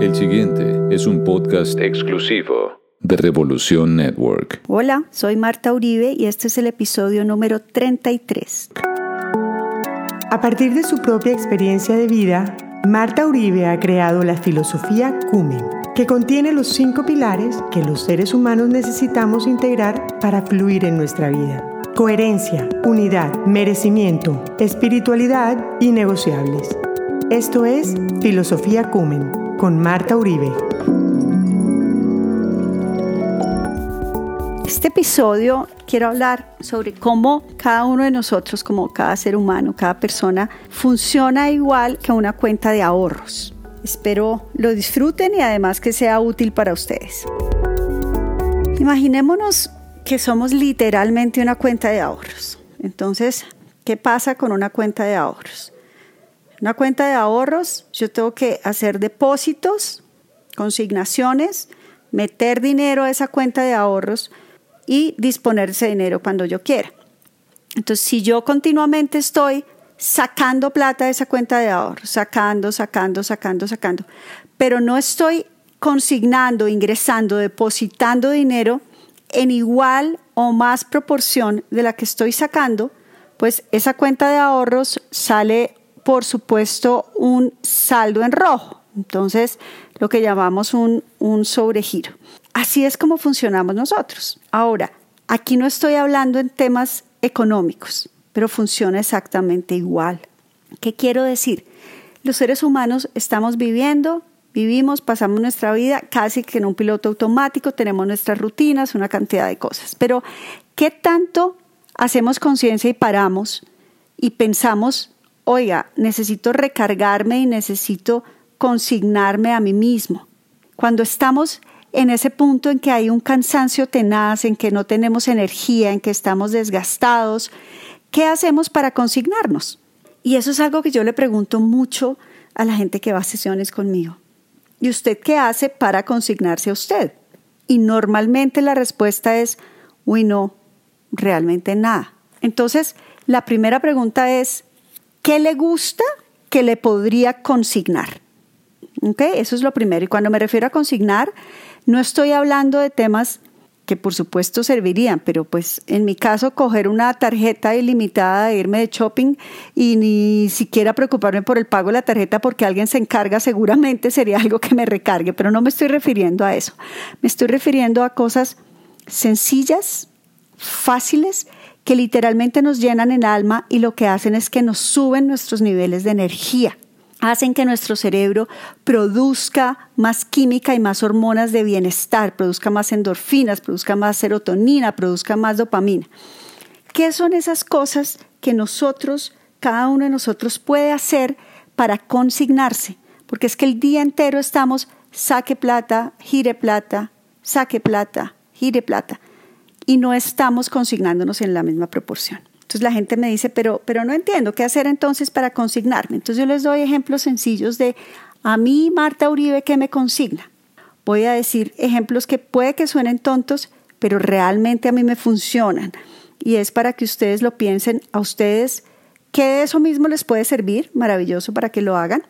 El siguiente es un podcast exclusivo de Revolución Network. Hola, soy Marta Uribe y este es el episodio número 33. A partir de su propia experiencia de vida, Marta Uribe ha creado la filosofía Cumen, que contiene los cinco pilares que los seres humanos necesitamos integrar para fluir en nuestra vida. Coherencia, unidad, merecimiento, espiritualidad y negociables. Esto es Filosofía Cumen con Marta Uribe. Este episodio quiero hablar sobre cómo cada uno de nosotros, como cada ser humano, cada persona, funciona igual que una cuenta de ahorros. Espero lo disfruten y además que sea útil para ustedes. Imaginémonos que somos literalmente una cuenta de ahorros. Entonces, ¿qué pasa con una cuenta de ahorros? Una cuenta de ahorros, yo tengo que hacer depósitos, consignaciones, meter dinero a esa cuenta de ahorros y disponer ese dinero cuando yo quiera. Entonces, si yo continuamente estoy sacando plata de esa cuenta de ahorros, sacando, sacando, sacando, sacando, pero no estoy consignando, ingresando, depositando dinero en igual o más proporción de la que estoy sacando, pues esa cuenta de ahorros sale por supuesto, un saldo en rojo. Entonces, lo que llamamos un, un sobregiro. Así es como funcionamos nosotros. Ahora, aquí no estoy hablando en temas económicos, pero funciona exactamente igual. ¿Qué quiero decir? Los seres humanos estamos viviendo, vivimos, pasamos nuestra vida casi que en un piloto automático, tenemos nuestras rutinas, una cantidad de cosas. Pero, ¿qué tanto hacemos conciencia y paramos y pensamos oiga, necesito recargarme y necesito consignarme a mí mismo. Cuando estamos en ese punto en que hay un cansancio tenaz, en que no tenemos energía, en que estamos desgastados, ¿qué hacemos para consignarnos? Y eso es algo que yo le pregunto mucho a la gente que va a sesiones conmigo. ¿Y usted qué hace para consignarse a usted? Y normalmente la respuesta es, uy, no, realmente nada. Entonces, la primera pregunta es, ¿Qué le gusta que le podría consignar? ¿Okay? Eso es lo primero. Y cuando me refiero a consignar, no estoy hablando de temas que por supuesto servirían, pero pues en mi caso coger una tarjeta ilimitada de irme de shopping y ni siquiera preocuparme por el pago de la tarjeta porque alguien se encarga seguramente sería algo que me recargue, pero no me estoy refiriendo a eso. Me estoy refiriendo a cosas sencillas, fáciles que literalmente nos llenan el alma y lo que hacen es que nos suben nuestros niveles de energía. Hacen que nuestro cerebro produzca más química y más hormonas de bienestar, produzca más endorfinas, produzca más serotonina, produzca más dopamina. ¿Qué son esas cosas que nosotros, cada uno de nosotros puede hacer para consignarse? Porque es que el día entero estamos saque plata, gire plata, saque plata, gire plata y no estamos consignándonos en la misma proporción. Entonces la gente me dice, pero, pero no entiendo qué hacer entonces para consignarme. Entonces yo les doy ejemplos sencillos de a mí, Marta Uribe, ¿qué me consigna? Voy a decir ejemplos que puede que suenen tontos, pero realmente a mí me funcionan. Y es para que ustedes lo piensen a ustedes, que eso mismo les puede servir, maravilloso para que lo hagan.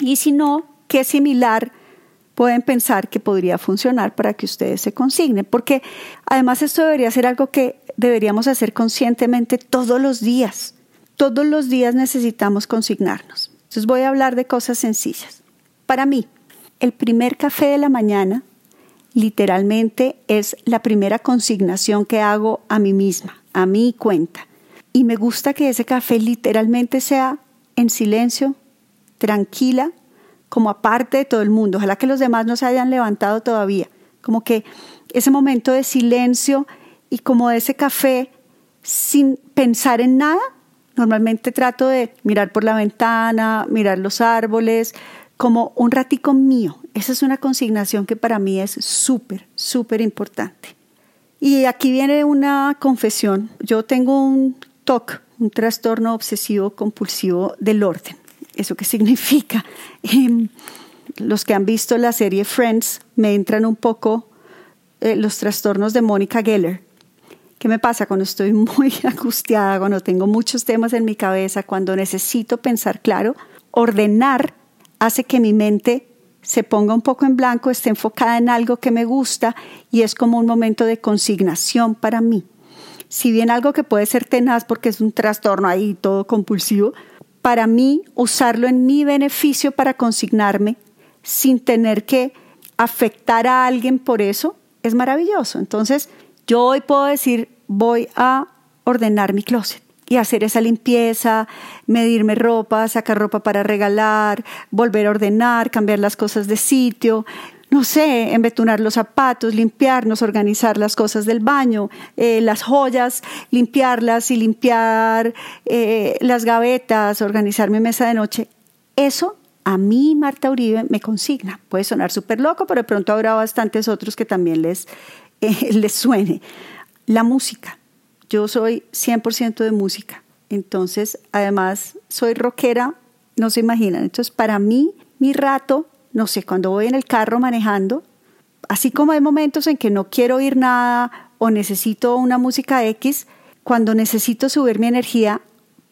Y si no, qué similar pueden pensar que podría funcionar para que ustedes se consignen, porque además esto debería ser algo que deberíamos hacer conscientemente todos los días. Todos los días necesitamos consignarnos. Entonces voy a hablar de cosas sencillas. Para mí, el primer café de la mañana literalmente es la primera consignación que hago a mí misma, a mi cuenta. Y me gusta que ese café literalmente sea en silencio, tranquila, como aparte de todo el mundo. Ojalá que los demás no se hayan levantado todavía. Como que ese momento de silencio y como de ese café sin pensar en nada. Normalmente trato de mirar por la ventana, mirar los árboles, como un ratico mío. Esa es una consignación que para mí es súper, súper importante. Y aquí viene una confesión. Yo tengo un TOC, un trastorno obsesivo compulsivo del orden. ¿Eso qué significa? Em, los que han visto la serie Friends me entran un poco eh, los trastornos de Mónica Geller. ¿Qué me pasa cuando estoy muy angustiada, cuando tengo muchos temas en mi cabeza, cuando necesito pensar claro? Ordenar hace que mi mente se ponga un poco en blanco, esté enfocada en algo que me gusta y es como un momento de consignación para mí. Si bien algo que puede ser tenaz porque es un trastorno ahí todo compulsivo, para mí usarlo en mi beneficio para consignarme sin tener que afectar a alguien por eso es maravilloso. Entonces, yo hoy puedo decir, voy a ordenar mi closet y hacer esa limpieza, medirme ropa, sacar ropa para regalar, volver a ordenar, cambiar las cosas de sitio, no sé, embetunar los zapatos, limpiarnos, organizar las cosas del baño, eh, las joyas, limpiarlas y limpiar eh, las gavetas, organizar mi mesa de noche. Eso a mí, Marta Uribe, me consigna. Puede sonar súper loco, pero de pronto habrá bastantes otros que también les, eh, les suene. La música. Yo soy 100% de música. Entonces, además, soy rockera, no se imaginan. Entonces, para mí, mi rato, no sé, cuando voy en el carro manejando, así como hay momentos en que no quiero oír nada o necesito una música X, cuando necesito subir mi energía,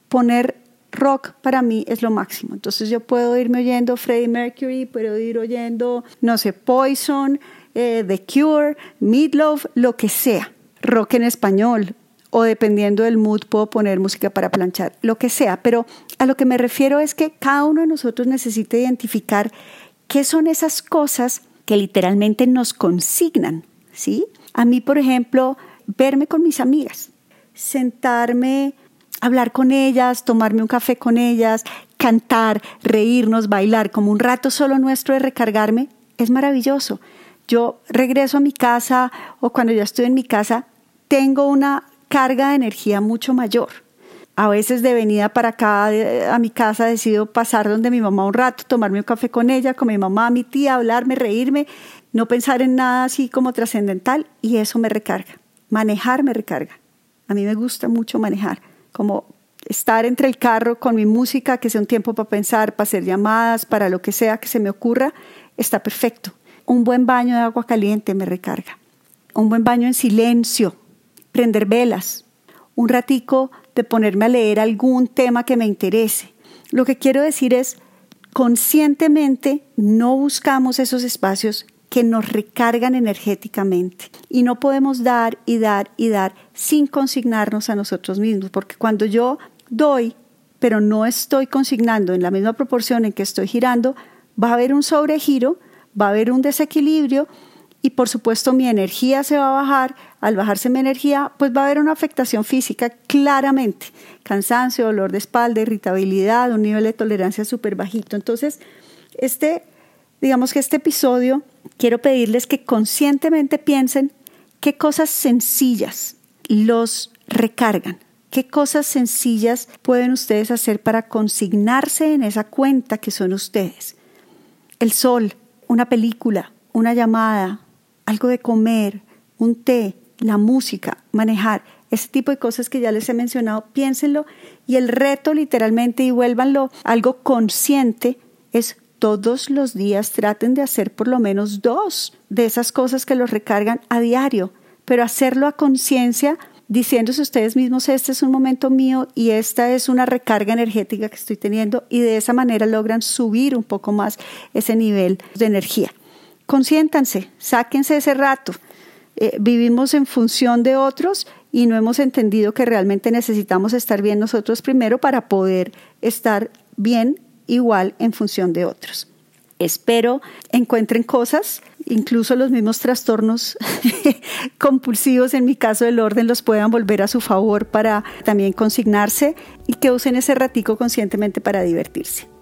poner rock para mí es lo máximo. Entonces yo puedo irme oyendo Freddie Mercury, puedo ir oyendo, no sé, Poison, eh, The Cure, Meatloaf, lo que sea. Rock en español, o dependiendo del mood puedo poner música para planchar, lo que sea, pero a lo que me refiero es que cada uno de nosotros necesita identificar qué son esas cosas que literalmente nos consignan, ¿sí? A mí, por ejemplo, verme con mis amigas, sentarme, hablar con ellas, tomarme un café con ellas, cantar, reírnos, bailar, como un rato solo nuestro de recargarme, es maravilloso. Yo regreso a mi casa o cuando ya estoy en mi casa, tengo una carga de energía mucho mayor. A veces de venida para acá a mi casa decido pasar donde mi mamá un rato, tomarme un café con ella, con mi mamá, mi tía, hablarme, reírme, no pensar en nada así como trascendental y eso me recarga. Manejar me recarga. A mí me gusta mucho manejar, como estar entre el carro con mi música, que sea un tiempo para pensar, para hacer llamadas, para lo que sea que se me ocurra, está perfecto. Un buen baño de agua caliente me recarga. Un buen baño en silencio prender velas, un ratico de ponerme a leer algún tema que me interese. Lo que quiero decir es, conscientemente no buscamos esos espacios que nos recargan energéticamente y no podemos dar y dar y dar sin consignarnos a nosotros mismos, porque cuando yo doy, pero no estoy consignando en la misma proporción en que estoy girando, va a haber un sobregiro, va a haber un desequilibrio y por supuesto mi energía se va a bajar. Al bajarse mi energía, pues va a haber una afectación física claramente. Cansancio, dolor de espalda, irritabilidad, un nivel de tolerancia súper bajito. Entonces, este, digamos que este episodio, quiero pedirles que conscientemente piensen qué cosas sencillas los recargan. ¿Qué cosas sencillas pueden ustedes hacer para consignarse en esa cuenta que son ustedes? El sol, una película, una llamada, algo de comer, un té, la música, manejar, ese tipo de cosas que ya les he mencionado, piénsenlo. Y el reto literalmente y vuélvanlo algo consciente es todos los días traten de hacer por lo menos dos de esas cosas que los recargan a diario, pero hacerlo a conciencia diciéndose ustedes mismos, este es un momento mío y esta es una recarga energética que estoy teniendo y de esa manera logran subir un poco más ese nivel de energía consiéntanse, sáquense ese rato. Eh, vivimos en función de otros y no hemos entendido que realmente necesitamos estar bien nosotros primero para poder estar bien igual en función de otros. Espero encuentren cosas, incluso los mismos trastornos compulsivos, en mi caso del orden, los puedan volver a su favor para también consignarse y que usen ese ratico conscientemente para divertirse.